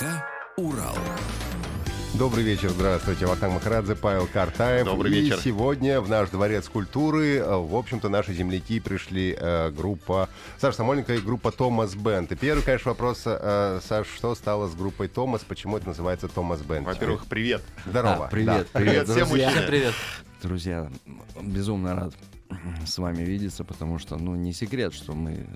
ДК «Урал». Добрый вечер, здравствуйте. Вахтанг Махарадзе, Павел Картаев. Добрый и вечер. сегодня в наш дворец культуры, э, в общем-то, наши земляки пришли э, группа Саша Самойленко и группа Томас Бенд. И первый, конечно, вопрос, э, Саш, что стало с группой Томас, почему это называется Томас Бенд? Во-первых, привет. здорово. А, привет, Да. привет, Привет всем друзья. мужчинам. Привет. Друзья, безумно рад с вами видеться, потому что, ну, не секрет, что мы э,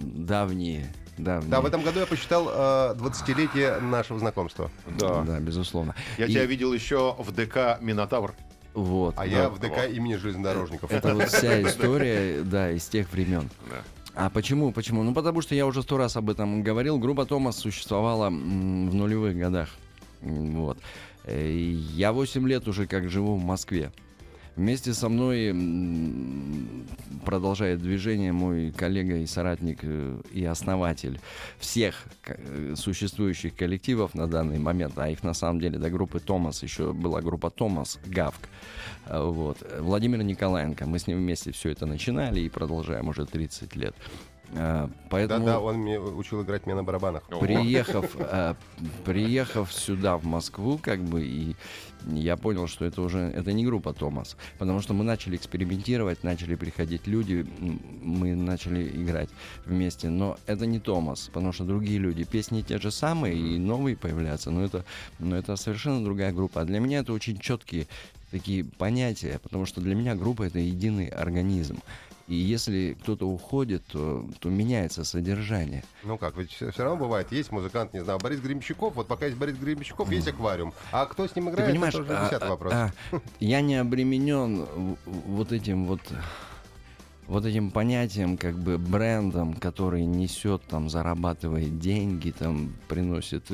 давние, давние. Да, в этом году я посчитал э, 20-летие нашего знакомства. Да. Да, безусловно. Я И тебя видел еще в ДК Минотавр. Вот. А да. я в ДК имени железнодорожников. Это вот вся история, да, из тех времен. Да. А почему? Почему? Ну, потому что я уже сто раз об этом говорил. Группа Томас существовала в нулевых годах. Вот. Э, Я 8 лет уже как живу в Москве. Вместе со мной продолжает движение мой коллега и соратник э, и основатель всех э, существующих коллективов на данный момент, а их на самом деле до группы Томас еще была группа Томас Гавк. А, Вот. Владимир Николаенко. Мы с ним вместе все это начинали и продолжаем уже 30 лет. А, Поэтому... Да-да, он мне учил играть мне на барабанах. Приехав, э, приехав сюда, в Москву, как бы, и я понял, что это уже это не группа Томас. Потому что мы начали экспериментировать, начали приходить люди, мы начали играть вместе. Но это не Томас, потому что другие люди. Песни те же самые, и новые появляются, но это, но это совершенно другая группа. А для меня это очень четкие такие понятия, потому что для меня группа это единый организм. И если кто-то уходит, то, то меняется содержание. Ну как, ведь все, равно бывает, есть музыкант, не знаю, Борис Гремчаков, вот пока есть Борис Гремчаков, есть аквариум. А кто с ним Ты играет, понимаешь, это уже а, десятый а, вопрос. а, я не обременен вот этим вот вот этим понятием, как бы брендом, который несет, там, зарабатывает деньги, там, приносит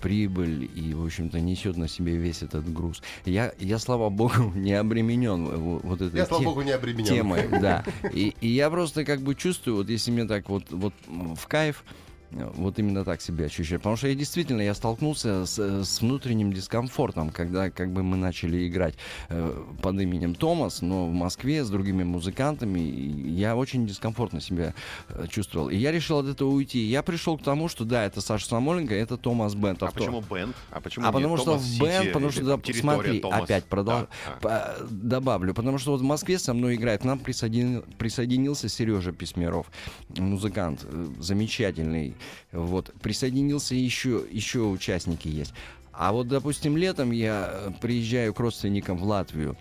прибыль и, в общем-то, несет на себе весь этот груз. Я, я слава богу, не обременен вот этой Я, слава те- богу, не обременен. темой, да. И, и я просто как бы чувствую, вот если мне так вот, вот в кайф, вот именно так себя ощущаю. Потому что я действительно, я столкнулся с, с внутренним дискомфортом, когда как бы мы начали играть э, под именем Томас, но в Москве с другими музыкантами, я очень дискомфортно себя э, чувствовал. И я решил от этого уйти. Я пришел к тому, что да, это Саша Самоленко, это Томас Бент. А почему бенд? А почему а потому что в бенд, потому что, да, смотри, Томас? опять продал, Да, по- добавлю, потому что вот в Москве со мной играет, к нам присоединил- присоединился Сережа Письмеров, музыкант, э, замечательный, вот, присоединился еще, еще участники есть. А вот, допустим, летом я э, приезжаю к родственникам в Латвию,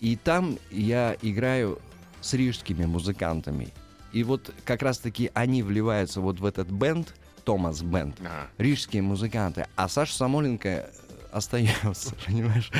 и там я играю с рижскими музыкантами. И вот как раз-таки они вливаются вот в этот бенд, Томас Бенд, Ага. рижские музыканты, а Саша Самоленко остается, понимаешь?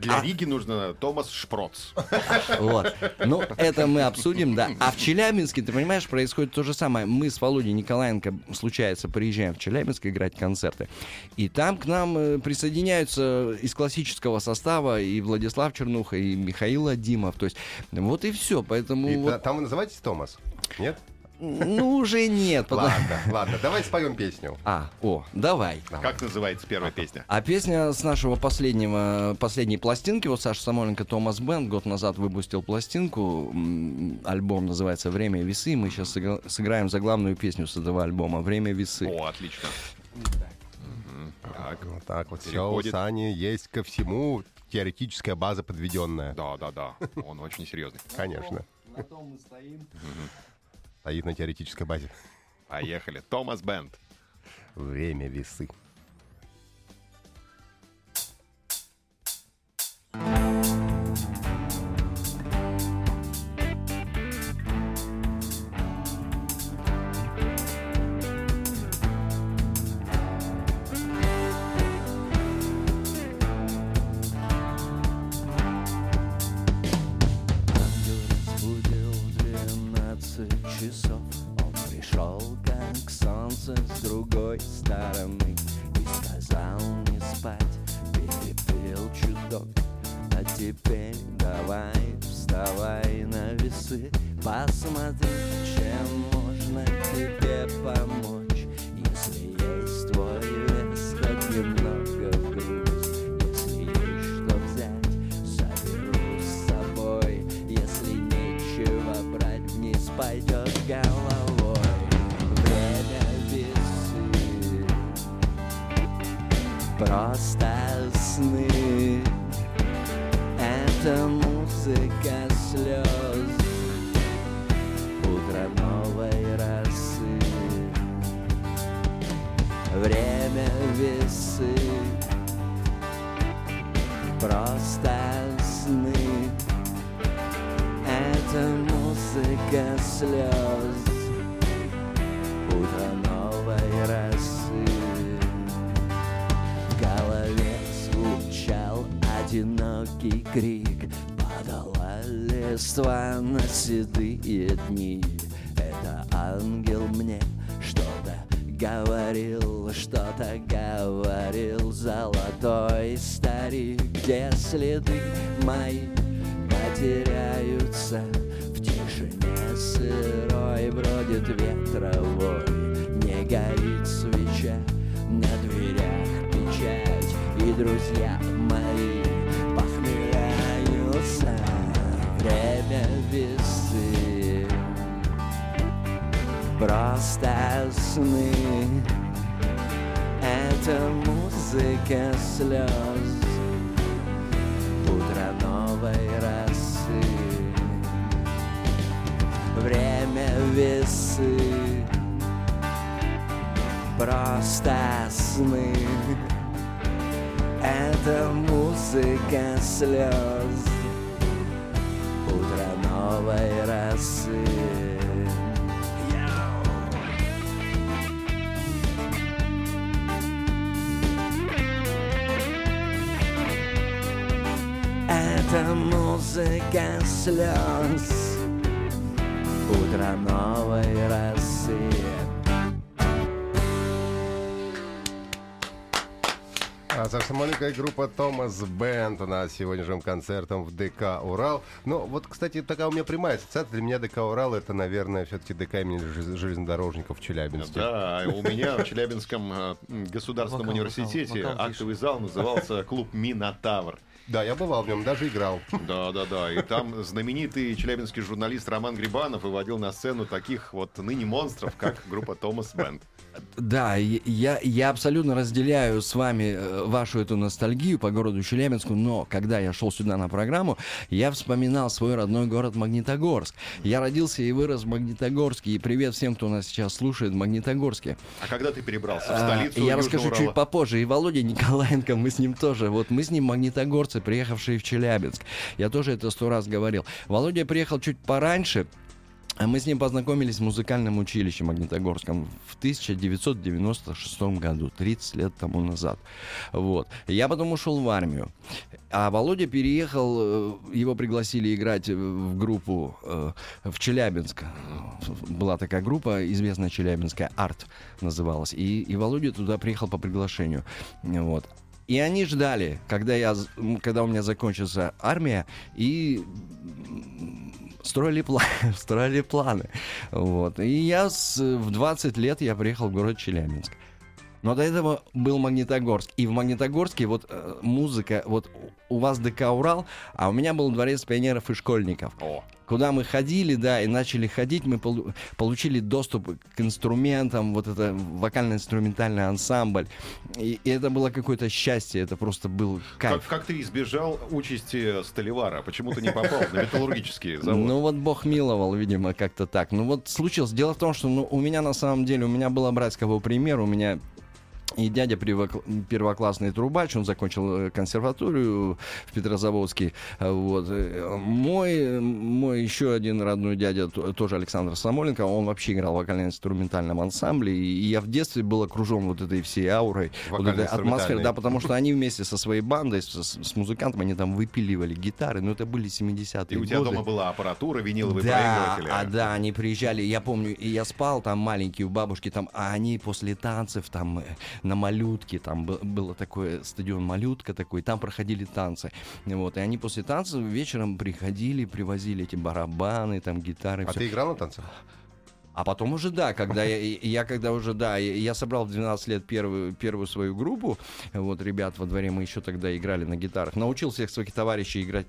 Для А- Риги нужно Томас Шпроц. Вот. Ну, это мы обсудим, да. А в Челябинске, ты понимаешь, происходит то же самое. Мы с Володей Николаенко, случается, приезжаем в Челябинск играть концерты. И там к нам э, присоединяются из классического состава и Владислав Чернуха, и Михаил Адимов. То есть вот и все. Поэтому И вот, та- там вы называетесь Томас? Нет? Ну, уже нет. Ладно, ладно, давай споем песню. А, о, давай. Как называется первая песня? А песня с нашего последнего, последней пластинки, вот Саша Самоленко, Томас Бенд, год назад выпустил пластинку, альбом называется «Время весы», мы сейчас сыгра- сыграем за главную песню с этого альбома «Время весы». О, отлично. Так. Вот так вот все у. Сани есть ко всему теоретическая база подведенная. Да, да, да. Он очень серьезный. Конечно. На том мы стоим. Стоит на теоретической базе. Поехали. Томас Бенд. Время весы. Одинокий крик Падала листва на седые дни. Это ангел мне что-то говорил Что-то говорил золотой старик. Где следы мои потеряются В тишине сырой? Бродит ветровой Не горит свеча, на дверях печать И друзья мои Время весы. Просто сны. Это музыка слез. Утро новой росы. Время весы. Просто сны. Это музыка слез новой росы Это музыка слез. Утро новой росы А Саша Моника и группа Томас Бенд у нас сегодня же концертом в ДК Урал. Ну, вот, кстати, такая у меня прямая ассоциация. Для меня ДК Урал это, наверное, все-таки ДК имени жел- железнодорожников в Челябинске. Да, у меня в Челябинском э, государственном Вокал, университете вокал, вокал актовый зал назывался клуб Минотавр. Да, я бывал в нем, даже играл. Да, да, да. И там знаменитый челябинский журналист Роман Грибанов выводил на сцену таких вот ныне монстров, как группа Томас Бенд. Да, я, я абсолютно разделяю с вами э, вашу эту ностальгию по городу Челябинску, но когда я шел сюда на программу, я вспоминал свой родной город Магнитогорск. Я родился и вырос в Магнитогорске, и привет всем, кто нас сейчас слушает в Магнитогорске. А когда ты перебрался в А, столицу Я Южного расскажу Урала? чуть попозже. И Володя Николаенко, мы с ним тоже. Вот мы с ним магнитогорцы, приехавшие в Челябинск. Я тоже это сто раз говорил. Володя приехал чуть пораньше. А Мы с ним познакомились в музыкальном училище Магнитогорском в 1996 году, 30 лет тому назад. Вот. Я потом ушел в армию. А Володя переехал, э, его пригласили играть в- в группу э, в Челябинск. Была такая группа, известная челябинская, «Арт» называлась. И, и Володя туда приехал по приглашению. Вот. И они ждали, когда, я, когда у меня закончится армия, и строили, пла- строили планы. Вот. И я с- в 20 лет я приехал в город Челябинск. Но до этого был Магнитогорск. И в Магнитогорске вот э, музыка, вот у вас ДК Урал, а у меня был дворец пионеров и школьников. О, Куда мы ходили, да, и начали ходить, мы полу- получили доступ к инструментам, вот это вокально-инструментальный ансамбль. И, и это было какое-то счастье, это просто был как, кайф. как ты избежал участи Столивара? Почему ты не попал на металлургический завод? Ну вот Бог миловал, видимо, как-то так. Ну вот случилось. Дело в том, что ну, у меня на самом деле, у меня было брать кого пример, у меня и дядя первоклассный трубач, он закончил э, консерваторию в Петрозаводске. Вот. Э, Мой, мой еще один родной дядя, тоже Александр Самоленко, он вообще играл в вокально-инструментальном ансамбле, и я в детстве был окружен вот этой всей аурой, вот этой атмосферой, да, потому что они вместе со своей бандой, с, с- музыкантами, они там выпиливали гитары, но это были 70-е И у тебя годы. дома была аппаратура, виниловые Да, проигрыватели. а да, они приезжали, я помню, я спал там маленький у бабушки, там, а они после танцев там э, на малютке, там был, было такое стадион малютка такой, там проходили танцы. Вот, и они после танцев вечером приходили, привозили эти барабаны, там гитары. А всё. ты играл на танцах? А потом уже, да, когда я, я когда уже, да, я, я собрал в 12 лет первую, первую свою группу, вот, ребят во дворе, мы еще тогда играли на гитарах, научил всех своих товарищей играть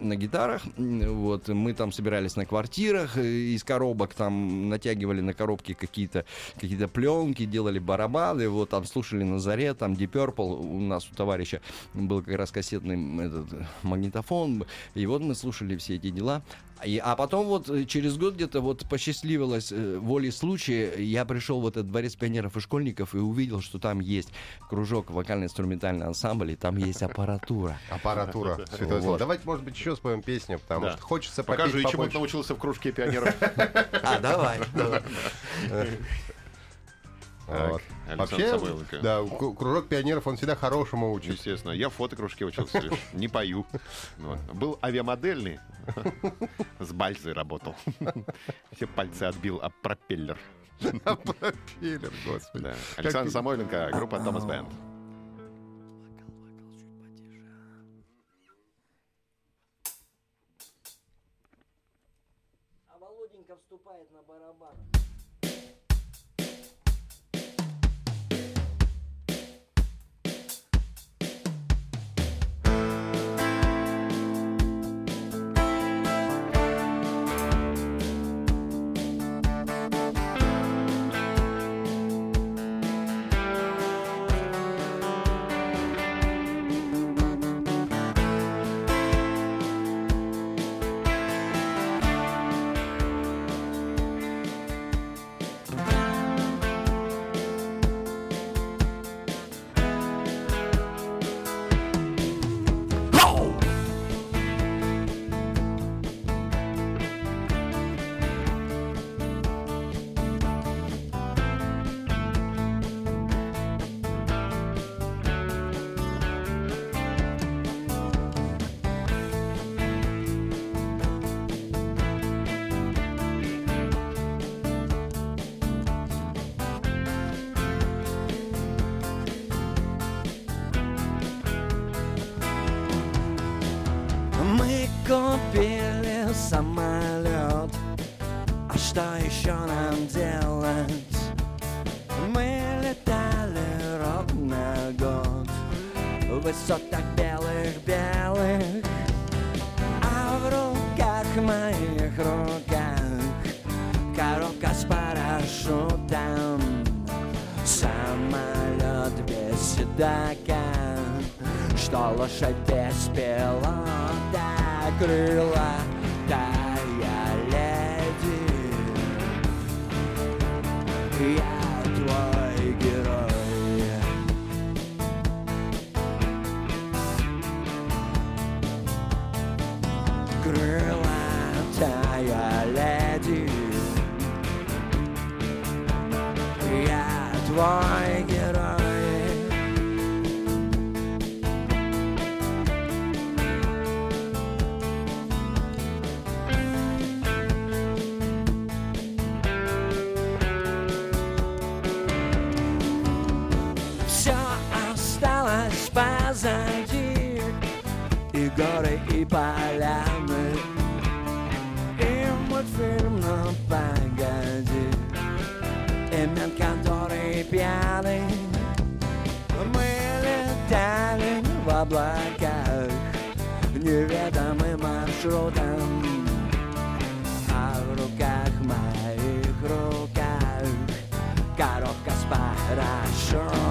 на гитарах, вот, мы там собирались на квартирах, э, из коробок там натягивали на коробки какие-то какие пленки, делали барабаны, вот, там слушали на заре, там Deep Purple, у нас у товарища был как раз кассетный этот, магнитофон, и вот мы слушали все эти дела, и- а потом вот э, через год где-то вот посчастливилось э, волей случая, я пришел в этот дворец пионеров и школьников и увидел, что там есть кружок вокально-инструментальный ансамбль, и там есть аппаратура. Аппаратура. Слово. Давайте, может быть, еще споем песню, потому Да. что хочется Покажи, попеть чему ты научился в кружке пионеров. А, давай, Вот. Александр Вообще, Самойленко. да, кружок пионеров, он всегда хорошему учит. Естественно. Я в фотокружке учился лишь. Не пою. Вот. Был авиамодельный. С бальзой работал. Все пальцы отбил об пропеллер. Пропеллер, господи. Да. Александр Самойленко, группа Томас Бенд. Что лошадь без пилота, крыла тая леди. Я твой герой. Крылатая леди Я твой горы, и поляны. И мультфильм «Ну погоди» И мент, который пьяный Мы летали в облаках Неведомым маршрутом. А в руках моих руках Коробка с парашютом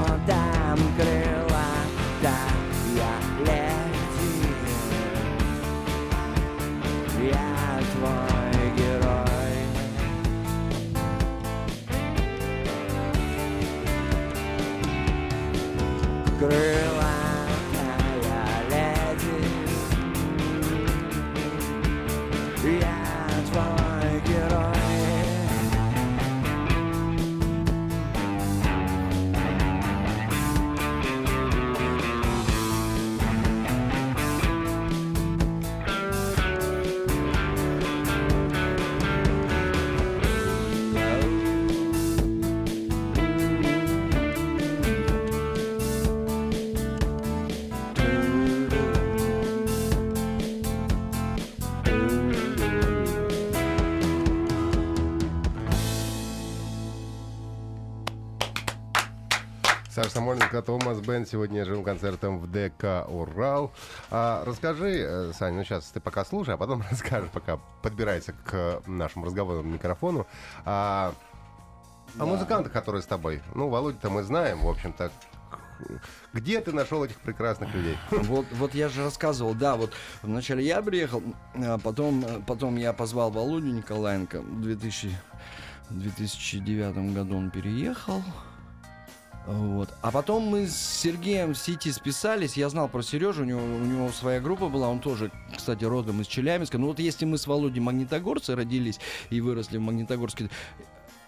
Самойленко, Томас Бен сегодня живым концертом в ДК «Урал». А, расскажи, э, Саня, ну сейчас ты пока слушай, а потом расскажешь, пока подбирается к нашему разговорному микрофону. А, о музыкантах, которые с тобой. Ну, Володю-то мы знаем, в общем-то. Где ты нашел этих прекрасных людей? Вот, вот я же рассказывал, да, вот вначале я приехал, а потом, потом я позвал Володю Николаенко. В 2000, 2009 году он переехал. Вот. А потом мы с Сергеем в сети списались. Я знал про Сережу, у него, у него своя группа была. Он тоже, кстати, родом из Челябинска. Ну вот если мы с Володей магнитогорцы родились и выросли в Магнитогорске,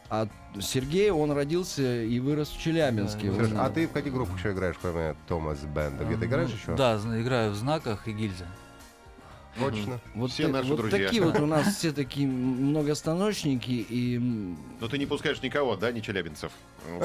а Сергей, он родился и вырос в Челябинске. Серёж, Он- а ты в каких группах еще играешь, кроме Томас Бенда? Где ты играешь Ну, еще? Да, играю в знаках и гильзе. Точно. Вот, Все так- наши вот друзья. такие вот у нас все такие многостаночники и Но ты не пускаешь никого, да, не челябинцев?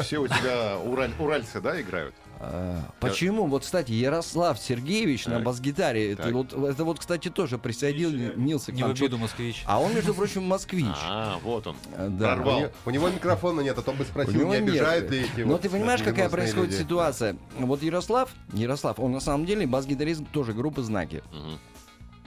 Все у тебя ураль- уральцы, да, играют? А, Почему? Вот, кстати, Ярослав Сергеевич на бас-гитаре, это вот, это вот, кстати, тоже присоединился к Не в обиду, москвич. А он, между прочим, москвич. А, вот он. А, Да. Прорвал. У, него, у него микрофона нет, а то бы У спросил, него не нет. обижают ли эти Но вот ты понимаешь, какая происходит люди? ситуация? Вот Ярослав, Ярослав, он на самом деле бас-гитарист тоже группы «Знаки».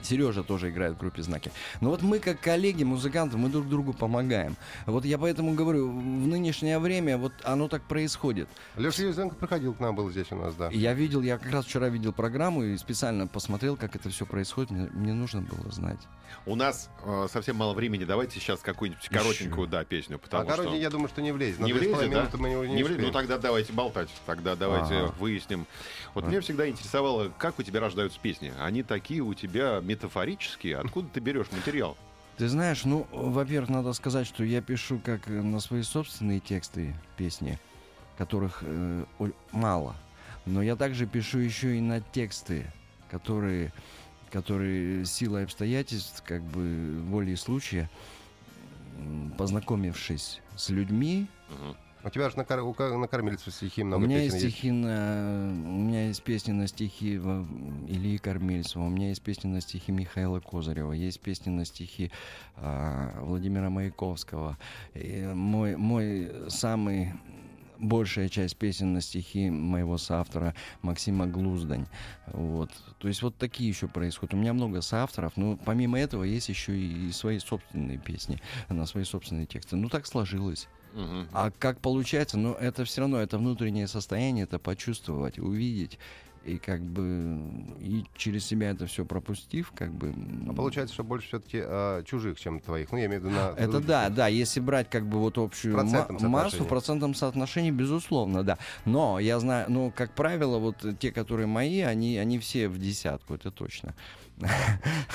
Сережа тоже играет в группе «Знаки». Но вот мы, как коллеги, музыканты, мы друг другу помогаем. Вот я поэтому говорю, в нынешнее время вот оно так происходит. Леша Юзенко приходил к нам, был здесь у нас, да. Я видел, я как раз вчера видел программу и специально посмотрел, как это все происходит. Мне, мне нужно было знать. У нас э, совсем мало времени. Давайте сейчас какую-нибудь коротенькую, да, песню, потому а короче, что... я думаю, что не влезет. На Не с влезет, да? мы не, не Не влезет? Ну тогда давайте болтать. Тогда давайте Ага. выясним. Вот меня всегда интересовало, как у тебя рождаются песни. Они такие у тебя метафорические. Откуда ты берешь материал? Ты знаешь, ну, во-первых, надо сказать, что я пишу как э, на свои собственные тексты песни, которых э, мало. Но я также пишу еще и на тексты, которые, которые силой обстоятельств, как бы волей случая, познакомившись с людьми, Мгм. У тебя же на, кор- у ка- на кормильце стихи У много меня песен есть стихи на... У меня есть песни на стихи Ильи Кормильцева, у меня есть песни на стихи Михаила Козырева, есть песни на стихи а, Владимира Маяковского. И мой, мой самый большая часть песен на стихи моего соавтора Максима Глуздань. Вот. То есть вот такие еще происходят. У меня много соавторов, но помимо этого есть еще и свои собственные песни на свои собственные тексты. Ну так сложилось. Мгм. А как получается, ну это все равно, это внутреннее состояние, это почувствовать, увидеть. И как бы и через себя это все пропустив, как бы. А получается, что больше все-таки чужих, чем твоих. Ну, я имею в виду на... Это да, да, если брать как бы вот общую процентном массу, в процентном соотношении, безусловно, да. Но я знаю, ну, как правило, вот те, которые мои, они, они все в десятку, это точно.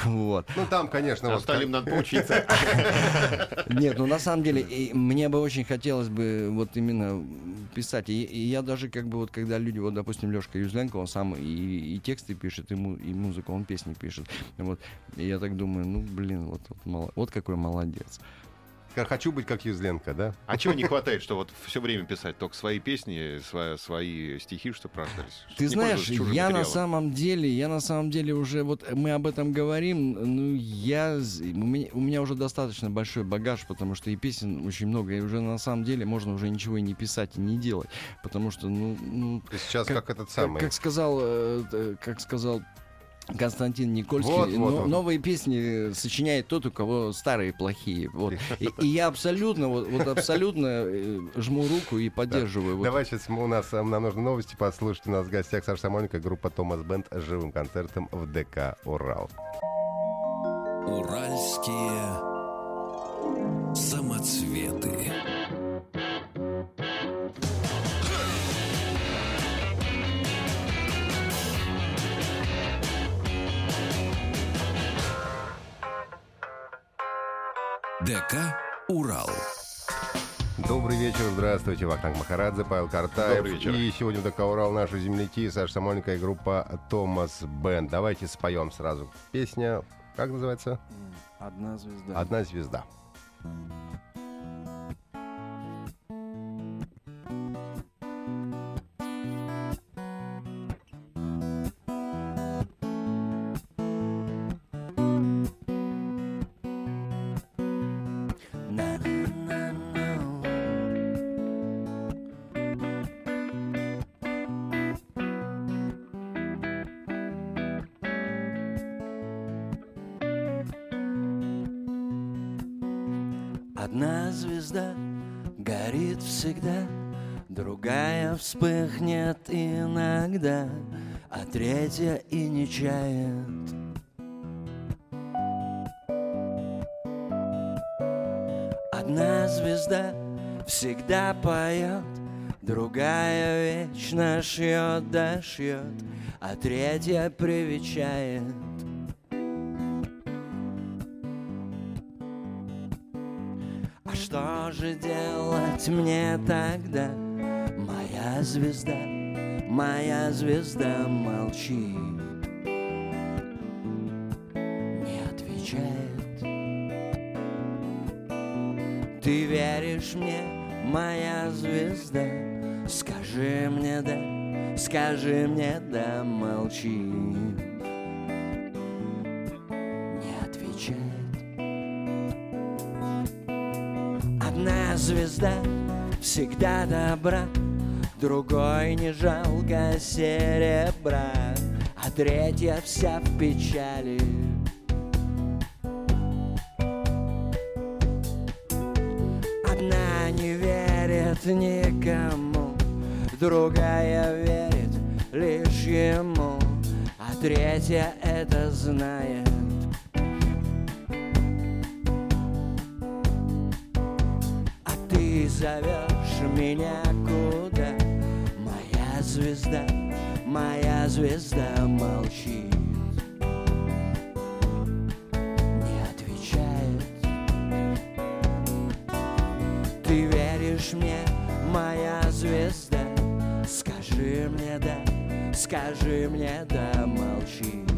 Вот. Ну, там, конечно, вот... Остальным надо поучиться. Нет, ну на самом деле и мне бы очень хотелось бы вот именно писать. И, и я даже как бы вот когда люди, вот допустим Лешка Юзленко, он сам и, и тексты пишет, и, му- и музыку он песни пишет. Вот. И я так думаю, ну блин, вот, вот, мало- вот какой молодец. Хочу быть как Юзленко, да? А чего не хватает, что вот все время писать только свои песни, свои, свои стихи, что рождались? Ты не знаешь, я на материалом. самом деле, я на самом деле уже вот мы об этом говорим, ну я, у меня, у меня уже достаточно большой багаж, потому что и песен очень много, и уже на самом деле можно уже ничего и не писать и не делать, потому что ну, ну Ты сейчас как, Как- этот самый... как сказал, э, как сказал Константин Никольский, Вот, вот, но- вот. новые песни сочиняет тот, у кого старые плохие. Вот. И, и я абсолютно, вот, вот абсолютно э, жму руку и поддерживаю. вот. Давай сейчас у нас э, нам нужны новости послушать. У нас в гостях Саша Самойленко, группа Томас Бенд с живым концертом в ДК «Урал». Уральские самоцветы. ДК «Урал». Добрый вечер, здравствуйте, Вахтанг Махарадзе, Павел Картаев. Добрый вечер. И сегодня в ДК «Урал» наши земляки Саша Самойленко и группа Томас Бенд. Давайте споем сразу. Песня, как называется? Одна звезда. «Одна звезда». На, вспыхнет иногда, а третья и не чает. Одна звезда всегда поет, другая вечно шьет да шьет, а третья привечает. А что же делать мне тогда? Моя звезда, моя звезда молчит, не отвечает. Ты веришь мне, моя звезда? Скажи мне да, скажи мне да, молчи. Не отвечает. Одна звезда всегда добра, другой не жалко серебра, а третья вся в печали. Одна не верит никому, другая верит лишь ему, а третья это знает. А ты зовешь меня куда? Моя звезда, моя звезда молчит, не отвечает. Ты веришь мне, моя звезда? Скажи мне да, скажи мне да, молчи.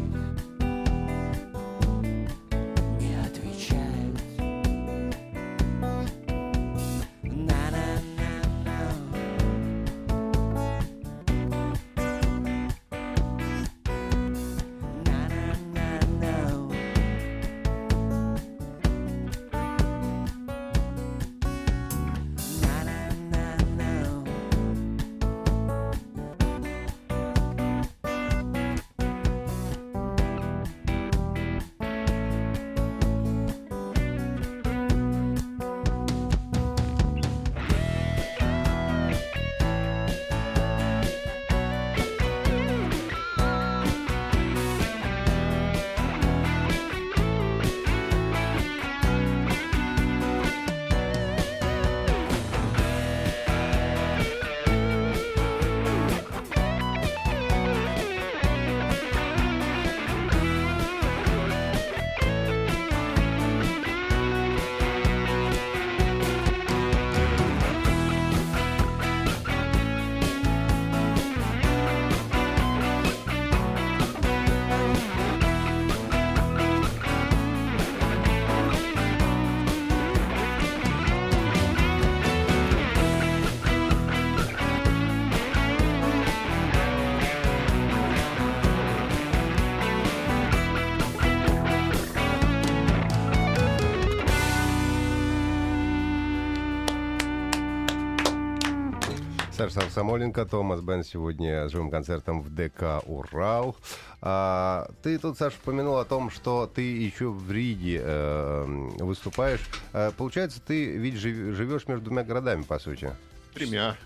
Саша Самоленко, Томас Бен сегодня с живым концертом в ДК «Урал». А, ты тут, Саша, упомянул о том, что ты еще в Риге э, выступаешь. Э, получается, ты ведь жив- живешь между двумя городами, по сути. Тремя.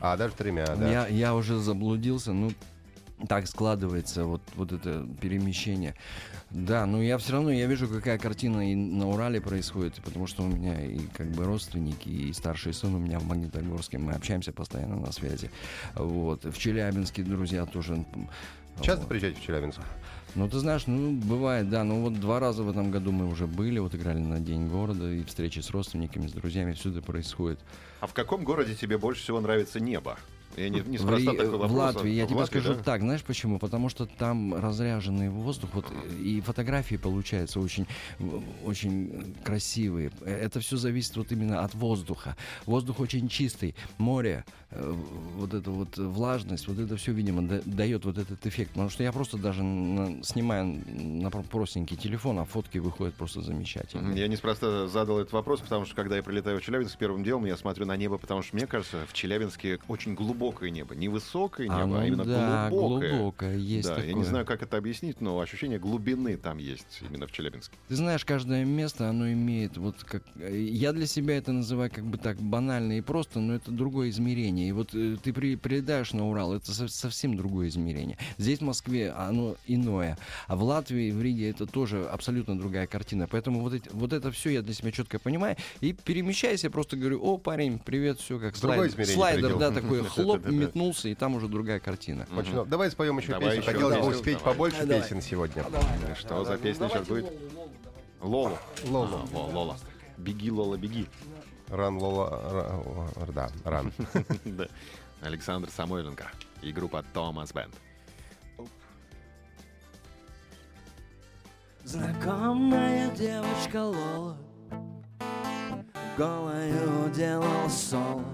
А, даже тремя, да. Я, я уже заблудился, ну, так складывается вот, вот это перемещение. Да, но я все равно, я вижу, какая картина и на Урале происходит, потому что у меня и как бы родственники, и старший сын у меня в Магнитогорске, мы общаемся постоянно на связи. Вот. В Челябинске друзья тоже. Часто Вот. приезжаете в Челябинск? Ну, ты знаешь, ну, бывает, да. Ну, вот два раза в этом году мы уже были, вот играли на День города, и встречи с родственниками, с друзьями, все это происходит. А в каком городе тебе больше всего нравится небо? Я не, В, неспроста Ри- такой в вопрос. Латвии, я В тебе Латвии, скажу да? так, знаешь почему? Потому что там разряженный воздух, вот и фотографии получаются очень, в- очень красивые. Э, Это все зависит вот именно от воздуха. Воздух очень чистый, море, вот эта вот влажность, вот это все, видимо, да- дает вот этот эффект. Потому что я просто даже на- снимаю на про- простенький телефон, а фотки выходят просто замечательно. Я неспроста задал этот вопрос, потому что когда я прилетаю в Челябинск, первым делом я смотрю на небо, потому что мне кажется, в Челябинске очень глубокое небо. Не высокое А, небо, а, ну именно да, глубокое. глубокое, есть да, я не такое. знаю, как это объяснить, но ощущение глубины там есть именно в Челябинске. Ты знаешь, каждое место, оно имеет вот как... э, Я для себя это называю как бы так банально и просто, но это другое измерение. И вот э, ты при, прилетаешь на Урал, это со- совсем другое измерение. Здесь, в Москве, оно иное. А в Латвии, в Риге это тоже абсолютно другая картина. Поэтому вот, эти, вот это все я для себя четко понимаю. И перемещаясь, я просто говорю, о, парень, привет, все как Другое слайд- измерение слайдер, придёл. да, такой хлоп, метнулся, и там уже другая картина. Очень. Давай споем еще песню. Хотелось бы успеть побольше песен сегодня. Что за песня сейчас будет? Лола. Лола. Ло- Лола. Беги, Лола, беги. Ран Лола. Да, ран. Александр Самойленко и группа Томас Бенд. Знакомая девочка Лола Голою делал соло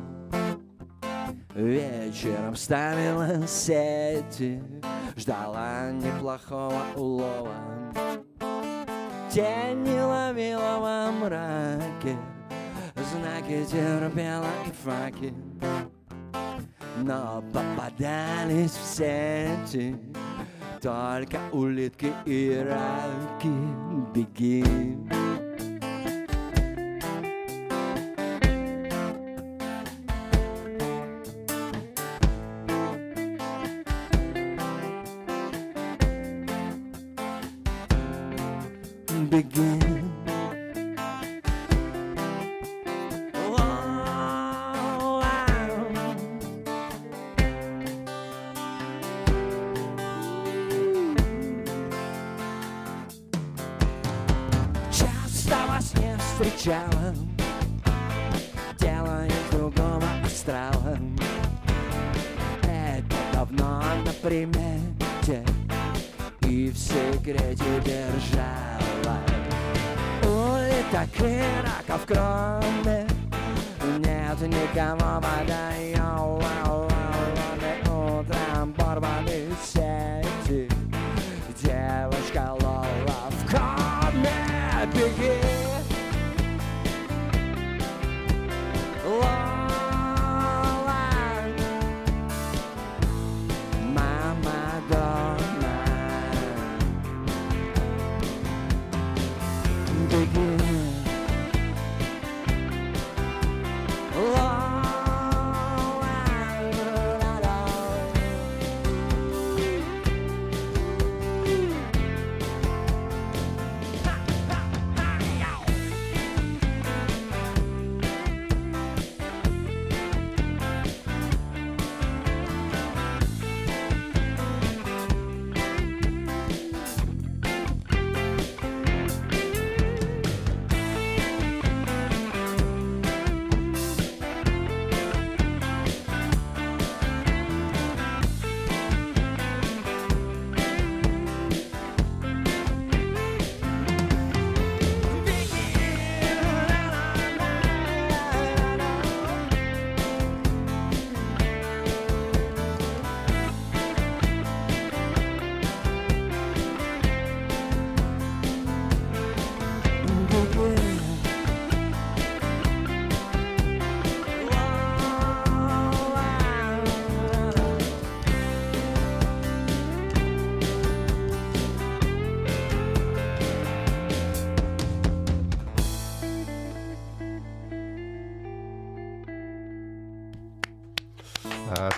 Вечером ставила сети Ждала неплохого улова Тени ловила во мраке Знаки терпела и факи Но попадались в сети Только улитки и раки Беги. Беги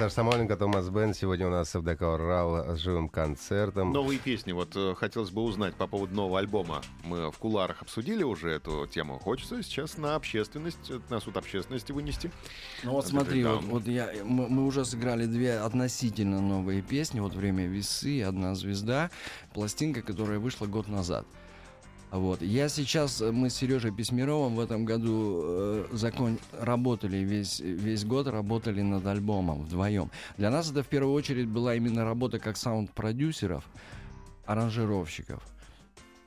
Саша Самойленко, Томас Бен. Сегодня у нас в ДК Урал с живым концертом. Новые песни. Вот э, хотелось бы узнать по поводу нового альбома. Мы в куларах обсудили уже эту тему. Хочется сейчас на общественность, э, на суд общественности вынести. Ну вот смотри, вот, вот я, мы, мы уже сыграли две относительно новые песни. Вот «Время весы», «Одна звезда», пластинка, которая вышла год назад. Вот. Я сейчас, э, мы с Сережей Письмировым в этом году э, закон, работали весь, весь год, работали над альбомом вдвоем. Для нас это в первую очередь была именно работа как саунд-продюсеров, аранжировщиков.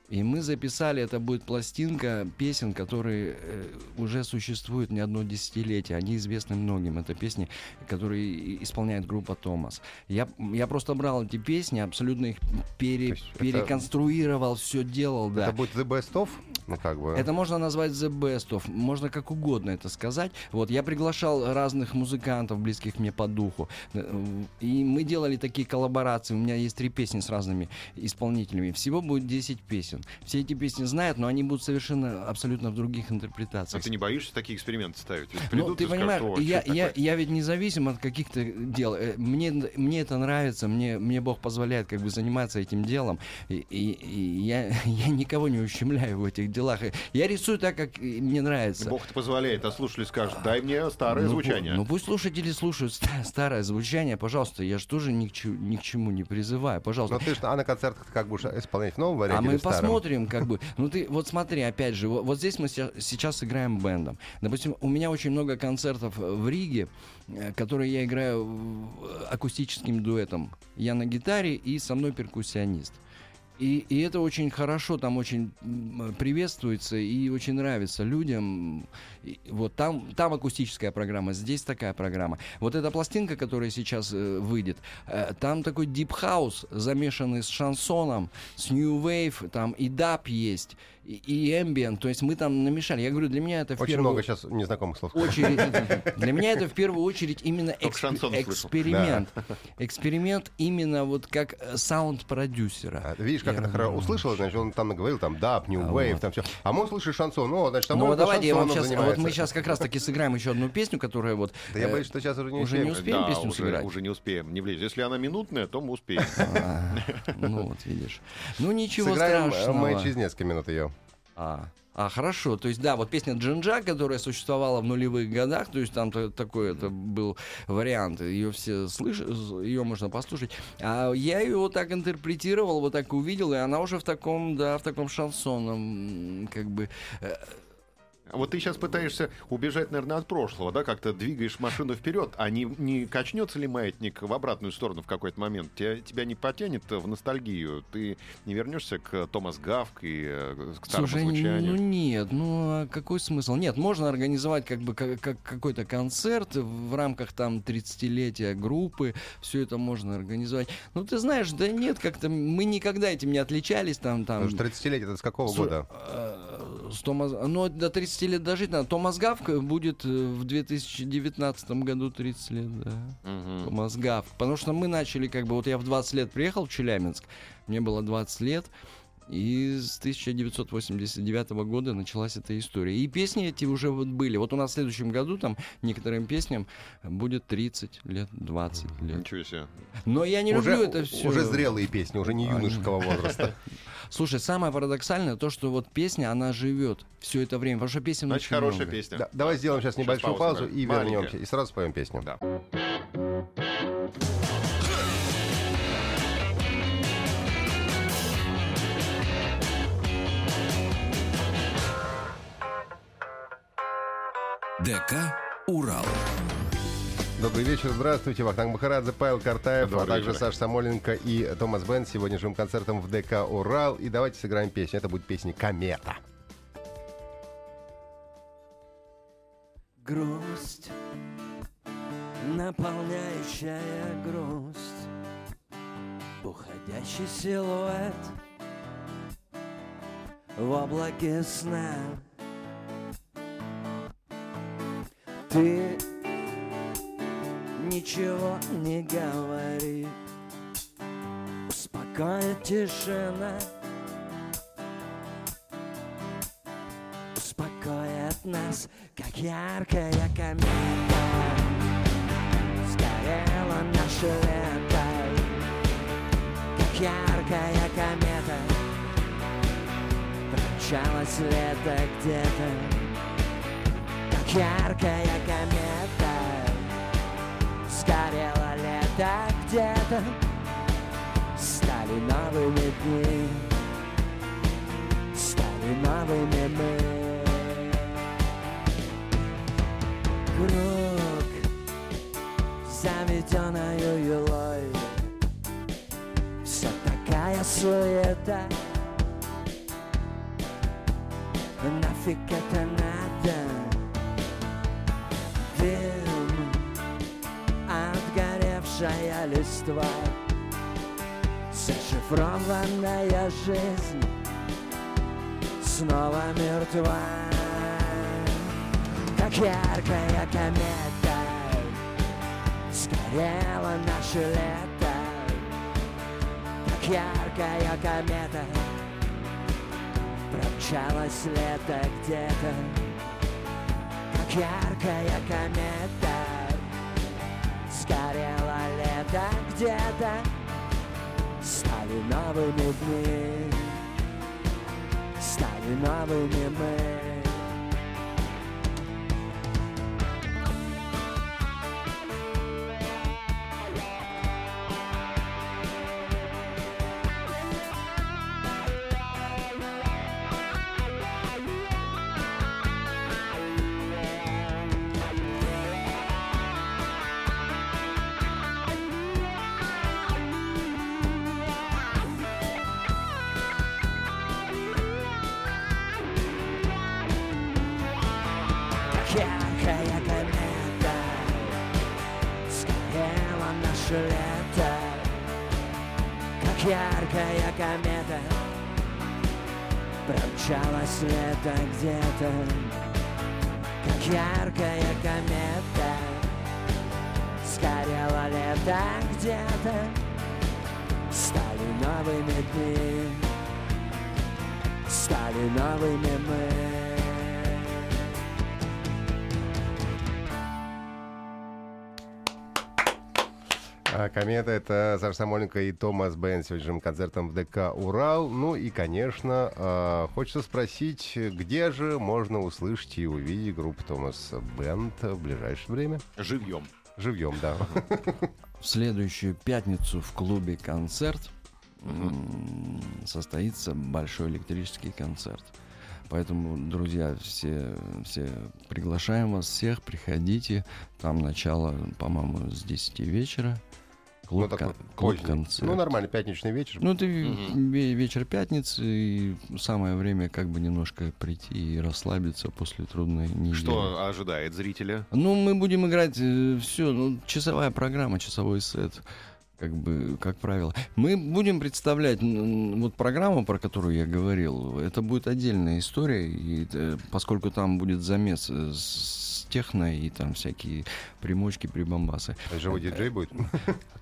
И мы записали, это будет пластинка песен, которые э, уже существуют не одно десятилетие. Они известны многим. Это песни, которые исполняет группа Томас. Я, я просто брал эти песни, абсолютно их пере- есть это- переконструировал, все делал, да. Это будет The Best Of? Ну, как бы. Это можно назвать the best of, можно как угодно это сказать. Вот, я приглашал разных музыкантов, близких мне по духу, Э, и мы делали такие коллаборации. У меня есть три песни с разными исполнителями. Всего будет 10 песен. Все эти песни знают, но они будут совершенно абсолютно в других А интерпретациях. ты не боишься такие эксперименты ставить? Ведь Ну, придут ты и скажут, понимаешь, «О, я, я, такое?» я ведь независим от каких-то дел. Э, Мне, мне это нравится, мне, мне Бог позволяет как бы заниматься этим делом. И, и- и я, я никого не ущемляю в этих делах. И Я рисую так, как мне нравится. Бог это позволяет, а слушатели скажут, дай мне старое Ну, звучание. Ну пусть слушатели слушают ста- старое звучание, пожалуйста. Я же тоже ни к, чему, ни к чему не призываю, пожалуйста. Но ты а на концертах ты как будешь исполнять в новом варианте А мы старом? Посмотрим, как бы. Ну ты вот смотри, опять же, вот, вот здесь мы сейчас играем бендом. Допустим, у меня очень много концертов э, в Риге, э, которые я играю акустическим дуэтом. Я на гитаре и со мной перкуссионист. И, и это очень хорошо, там очень приветствуется и очень нравится людям. И вот там, там акустическая программа, здесь такая программа. Вот эта пластинка, которая сейчас э, выйдет, э, там такой house, замешанный с шансоном, с new wave, там и даб есть, и, и ambient. То есть мы там намешали. Я говорю, для меня это в Очень первую много сейчас незнакомых слов. очередь. Для меня это в первую очередь именно эксп- эксперимент. Эксперимент именно вот как э, саунд-продюсера. А, Видишь, как Я это хорошо услышал, значит, он там наговорил, там, даб, new А wave, вот. там все. А мы услышали шансон, ну, значит, там Ну давайте я вам сейчас, вот мы сейчас как раз таки сыграем еще одну песню, которая вот. Да я э, боюсь, что сейчас уже не уже не успеем. успеем да, песню уже, сыграть? уже не успеем, не влезет. Если она минутная, то мы успеем. а, Ну вот видишь. Ну ничего Сыграем э, страшного. мы через несколько минут ее. А, а, хорошо. То есть, да, вот песня Джинджа, которая существовала в нулевых годах, то есть там такой это был вариант, ее все слышат, ее можно послушать. А я ее вот так интерпретировал, вот так увидел, и она уже в таком, да, в таком шансонном, как бы, э, Вот ты сейчас пытаешься убежать, наверное, от прошлого, да, как-то двигаешь машину вперед, а не, не качнется ли маятник в обратную сторону в какой-то момент? Тебя, тебя не потянет в ностальгию? Ты не вернешься к Томас Гавк и э, к старому Слушай, ну звучанию? нет, ну а какой смысл? Нет, можно организовать как бы как, как- какой-то концерт в рамках там 30-летия группы, все это можно организовать. Ну ты знаешь, да нет, как-то мы никогда этим не отличались там там. Потому что 30-летие это с какого С- года? э, с Томас... Ну, до 30 лет дожить надо. Томас Гавк будет э, в 2019 году 30 лет, да. Мгм. Томас Гавк. Потому что мы начали, как бы, вот я в 20 лет приехал в Челябинск, мне было 20 лет, и с 1989 года началась эта история. И песни эти уже вот были. Вот у нас в следующем году там некоторым песням будет 30 лет, 20 лет. Ничего себе. Но я не уже, люблю это все. уже зрелые песни, уже не юношеского возраста. Слушай, самое парадоксальное то, что вот песня, она живет все это время, что песен Значит, очень хорошая много. песня. Да, Давай сделаем сейчас Сейчас небольшую паузу, паузу да. и Маленькая. вернемся. И сразу споем песню. Да. ДК «Урал». Добрый вечер, здравствуйте. Вахтанг Махарадзе, Павел Картаев, а Добрый также вечер. Саша Самоленко и Томас Бен. Сегодня живым концертом в ДК «Урал». И давайте сыграем песню. Это будет песня «Комета». Грусть, наполняющая грусть, Уходящий силуэт в облаке сна. Ты ничего не говори, успокоит тишина. успокоит нас, как яркая комета. Сгорело наше лето, как яркая комета. Промчалось лето где-то, яркая комета. Сгорело лето где-то, стали новыми дни стали новыми мы. Круг, заметеною юлой, все такая суета. Нафиг это отгоревшая листва, зашифрованная жизнь снова мертва. Как яркая комета Сгорело наше лето. Как яркая комета Промчалось лето где-то. Как яркая комета где-то Стали новыми дни Стали новыми мы А, Комета — это Саша Самойленко и Томас Бен сегодняшним концертом в ДК «Урал». Ну и, конечно, а, хочется спросить, где же можно услышать и увидеть группу Томас Бенд в ближайшее время? Живьем. Живьем, да. В следующую пятницу в клубе концерт состоится большой электрический концерт. Поэтому, друзья, все, все приглашаем вас всех, приходите. Там начало, по-моему, с 10 вечера. Клуб, Ну, такой клуб концерт. Ну, нормально, пятничный вечер. Ну, это ве- вечер пятницы, и самое время как бы немножко прийти и расслабиться после трудной недели. Что ожидает зрителя? Ну, мы будем играть все, ну, часовая программа, часовой сет. Как бы, как правило. Мы будем представлять вот программу, про которую я говорил. Это будет отдельная история, и, э, поскольку там будет замес э, с техно и там всякие примочки, прибамбасы. Живой диджей будет.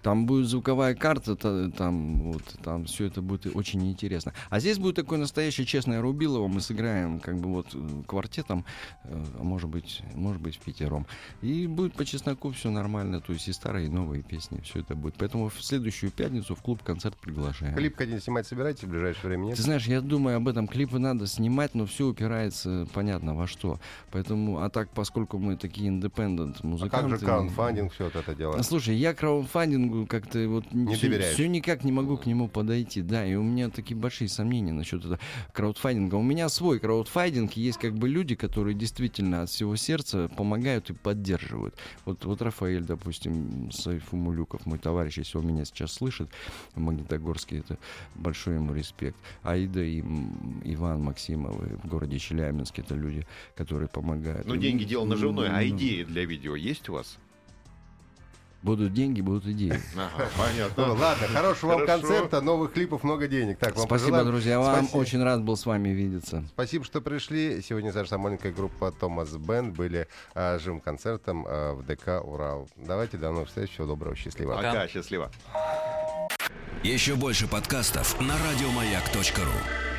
Там будет звуковая карта, та- там вот там все это будет очень интересно. А здесь будет такое настоящее честное Рубилово. Мы сыграем как бы вот э, квартетом, э, а может быть, может быть пятером. И будет по чесноку все нормально, то есть и старые, и новые песни, все это будет. Поэтому в следующую пятницу в клуб концерт приглашаем. Клип один снимать собираетесь в ближайшее время, нет? Ты знаешь, я думаю об этом. Клипы надо снимать, но все упирается, понятно, во что. Поэтому, а так, поскольку мы такие индепендент А музыканты... как же краудфандинг, все вот это дело? А, Слушай, я краудфандингу как-то вот Не все, доверяешь? никак не могу к нему подойти, да, и у меня такие большие сомнения насчет этого краудфандинга. У меня свой краудфандинг, есть как бы люди, которые действительно от всего сердца помогают и поддерживают. Вот, вот Рафаэль, допустим, Сайфумулюков, мой товарищ, если он меня сейчас слышит, в Магнитогорске, это большой ему респект. Аида и Иван Максимовы в городе Челябинске, это люди, которые помогают. Ну, деньги дело наживное, а идеи для видео есть у вас? Будут деньги, будут идеи. Ага, Ну, понятно. ладно, хорошего вам концерта, новых клипов, много денег. Так, вам Спасибо, пожелаем. друзья, вам. Спасибо. Очень рад был с вами видеться. Спасибо, что пришли. Сегодня Саша Самойленко и группа Томас Бенд были а, живым концертом а, в ДК «Урал». Давайте, до новых встреч. Всего доброго, счастливо. Пока, счастливо. Еще больше подкастов на радиомаяк.ру.